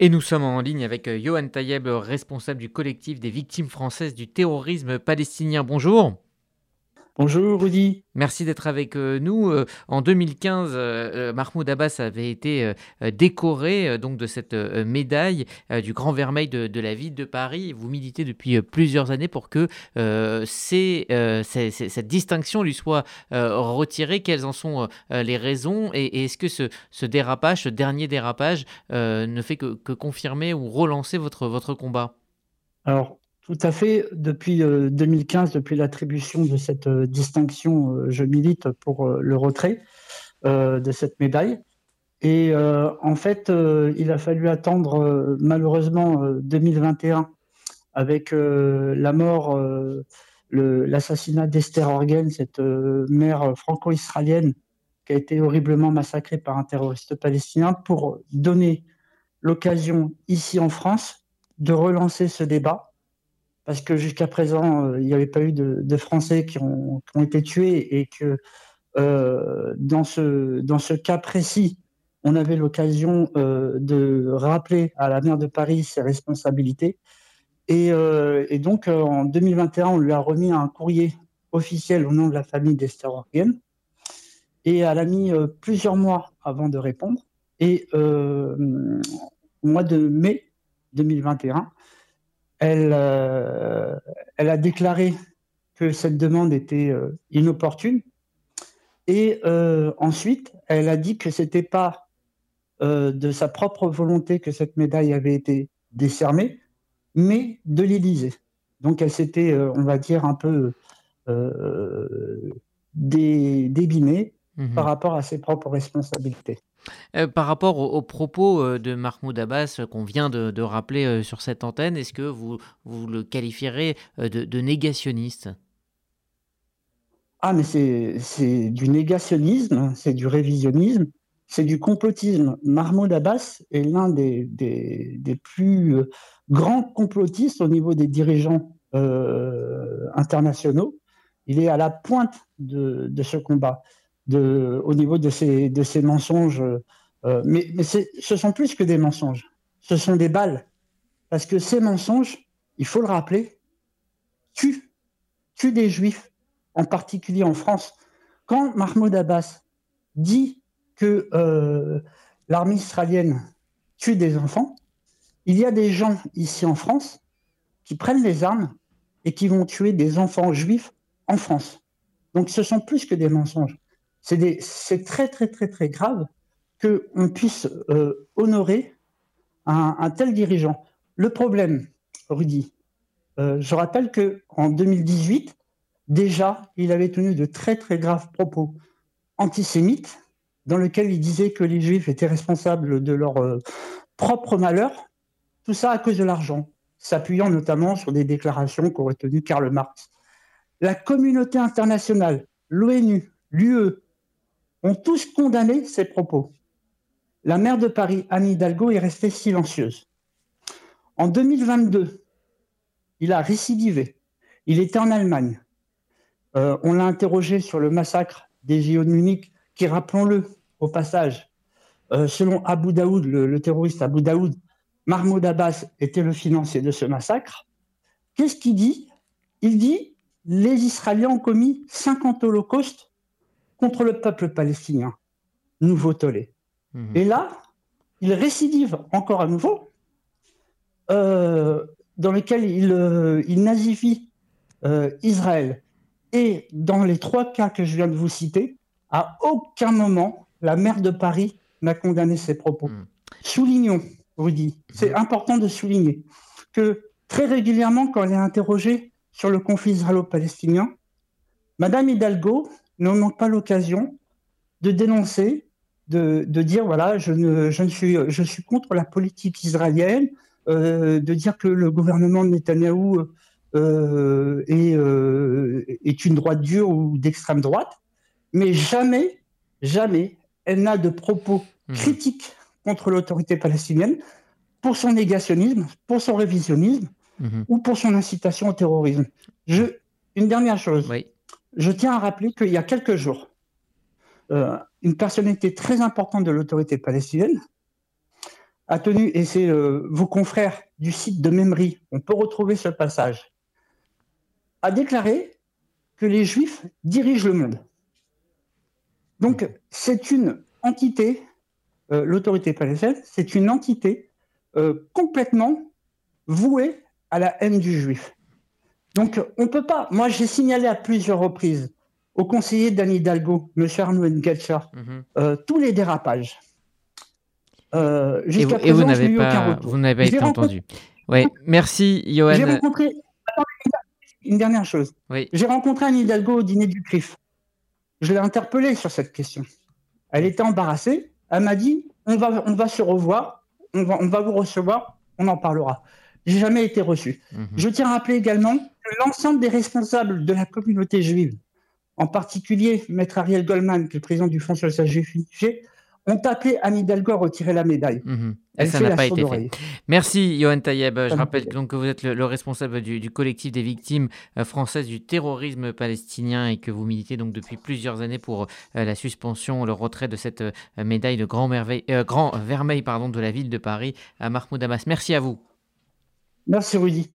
Et nous sommes en ligne avec euh, Johan Tayeb, responsable du collectif des victimes françaises du terrorisme palestinien. Bonjour. Bonjour Rudy. Merci d'être avec euh, nous. Euh, en 2015, Mahmoud Abbas avait été décoré donc de cette médaille du Grand Vermeil de, la ville de Paris. Vous militez depuis plusieurs années pour que cette distinction lui soit retirée. Quelles en sont les raisons Et, est-ce que ce, dérapage, ce dernier dérapage, ne fait que, que confirmer ou relancer votre, votre combat? Alors, tout à fait. Depuis 2015, euh, depuis l'attribution de cette euh, distinction, euh, je milite pour le retrait de cette médaille. Et en fait, il a fallu attendre malheureusement 2021 avec la mort, l'assassinat d'Esther Orgen, cette mère franco-israélienne qui a été horriblement massacrée par un terroriste palestinien, pour donner l'occasion ici en France de relancer ce débat parce que jusqu'à présent, euh, il n'y avait pas eu de, Français qui ont, été tués et que euh, dans, ce, dans ce cas précis, on avait l'occasion euh, de rappeler à la maire de Paris ses responsabilités. Et, donc, en 2021, on lui a remis un courrier officiel au nom de la famille d'Esther Orgen. Et elle a mis plusieurs mois avant de répondre. Et au mois de mai 2021, elle, euh, elle a déclaré que cette demande était euh, inopportune. Et euh, ensuite, elle a dit que ce n'était pas de sa propre volonté que cette médaille avait été décernée, mais de l'Élysée. Donc elle s'était, on va dire, un peu débinée mmh par rapport à ses propres responsabilités. Euh, par rapport aux, propos euh, de Mahmoud Abbas euh, qu'on vient de, rappeler sur cette antenne, est-ce que vous, le qualifierez de, négationniste? Ah, mais c'est du négationnisme, c'est du révisionnisme, c'est du complotisme. Mahmoud Abbas est l'un des, plus grands complotistes au niveau des dirigeants internationaux. Il est à la pointe de ce combat de, au niveau de ces, de ces mensonges. Euh, mais mais ce sont plus que des mensonges, ce sont des balles. Parce que ces mensonges, il faut le rappeler, tuent, tuent des juifs, en particulier en France. Quand Mahmoud Abbas dit que euh, l'armée israélienne tue des enfants, il y a des gens ici en France qui prennent les armes et qui vont tuer des enfants juifs en France. Donc ce sont plus que des mensonges c'est très, très, très, très grave qu'on puisse euh, honorer un, tel dirigeant. Le problème, Rudy, euh, je rappelle qu'en 2018, déjà, il avait tenu de très, très graves propos antisémites dans lesquels il disait que les juifs étaient responsables de leur euh, propre malheur, tout ça à cause de l'argent, s'appuyant notamment sur des déclarations qu'aurait tenues Karl Marx. La communauté internationale, l'ONU, l'UE, ont tous condamné ces propos. La maire de Paris, Anne Hidalgo, est restée silencieuse. En 2022, il a récidivé. Il était en Allemagne. Euh, on l'a interrogé sur le massacre des JO de Munich, qui, rappelons-le, au passage, euh, selon Abu Daoud, le, terroriste Abu Daoud, Mahmoud Abbas était le financier de ce massacre. Qu'est-ce qu'il dit? Il dit les Israéliens ont commis 50 holocaustes contre le peuple palestinien, nouveau tollé. Mhm. Et là, il récidive encore à nouveau, euh, dans lequel il, euh, il nazifie euh, Israël. Et dans les trois cas que je viens de vous citer, à aucun moment la maire de Paris n'a condamné ses propos. Mhm. Soulignons, Rudy, c'est mhm. important de souligner que très régulièrement, quand elle est interrogée sur le conflit israélo-palestinien, Madame Hidalgo ne manque pas l'occasion de dénoncer, de, dire voilà, je, ne, je, suis, je suis contre la politique israélienne, euh, de dire que le gouvernement de Netanyahou euh, est, euh, est une droite dure ou d'extrême droite, mais jamais, jamais, elle n'a de propos mmh. critiques contre l'autorité palestinienne pour son négationnisme, pour son révisionnisme mmh. ou pour son incitation au terrorisme. Je, une dernière chose. Oui je tiens à rappeler qu'il y a quelques jours, euh, une personnalité très importante de l'autorité palestinienne a tenu, et c'est vos confrères du site de Memory, on peut retrouver ce passage, a déclaré que les Juifs dirigent le monde. Donc, c'est une entité, euh, l'autorité palestinienne, c'est une entité euh, complètement vouée à la haine du juif. Donc, on ne peut pas. Moi, j'ai signalé à plusieurs reprises au conseiller d'Anne Hidalgo, M. Arnaud Engelcher, mhm. euh, tous les dérapages. Jusqu'à présent, vous n'avez pas, vous n'avez pas été entendu. Oui, merci, Johan. J'ai rencontré. une dernière chose. Oui. J'ai rencontré Anne Hidalgo au dîner du CRIF. Je l'ai interpellée sur cette question. Elle était embarrassée. Elle m'a dit on va, on va se revoir, on va, on va vous recevoir, on en parlera. J'ai jamais été reçu. Mhm. Je tiens à rappeler également que l'ensemble des responsables de la communauté juive, en particulier Maître Ariel Goldman, qui est le président du Fonds social juif ont appelé Anne Hidalgo à retirer la médaille. Mhm. Et ça n'a pas été fait. Merci, Johan Tayeb. Je rappelle donc que vous êtes le, responsable du, collectif des victimes euh, françaises du terrorisme palestinien et que vous militez donc depuis plusieurs années pour euh, la suspension, le retrait de cette euh, médaille de grand, merveille, grand vermeil pardon, de la ville de Paris à Mahmoud Abbas. Merci à vous. Merci, Rudy.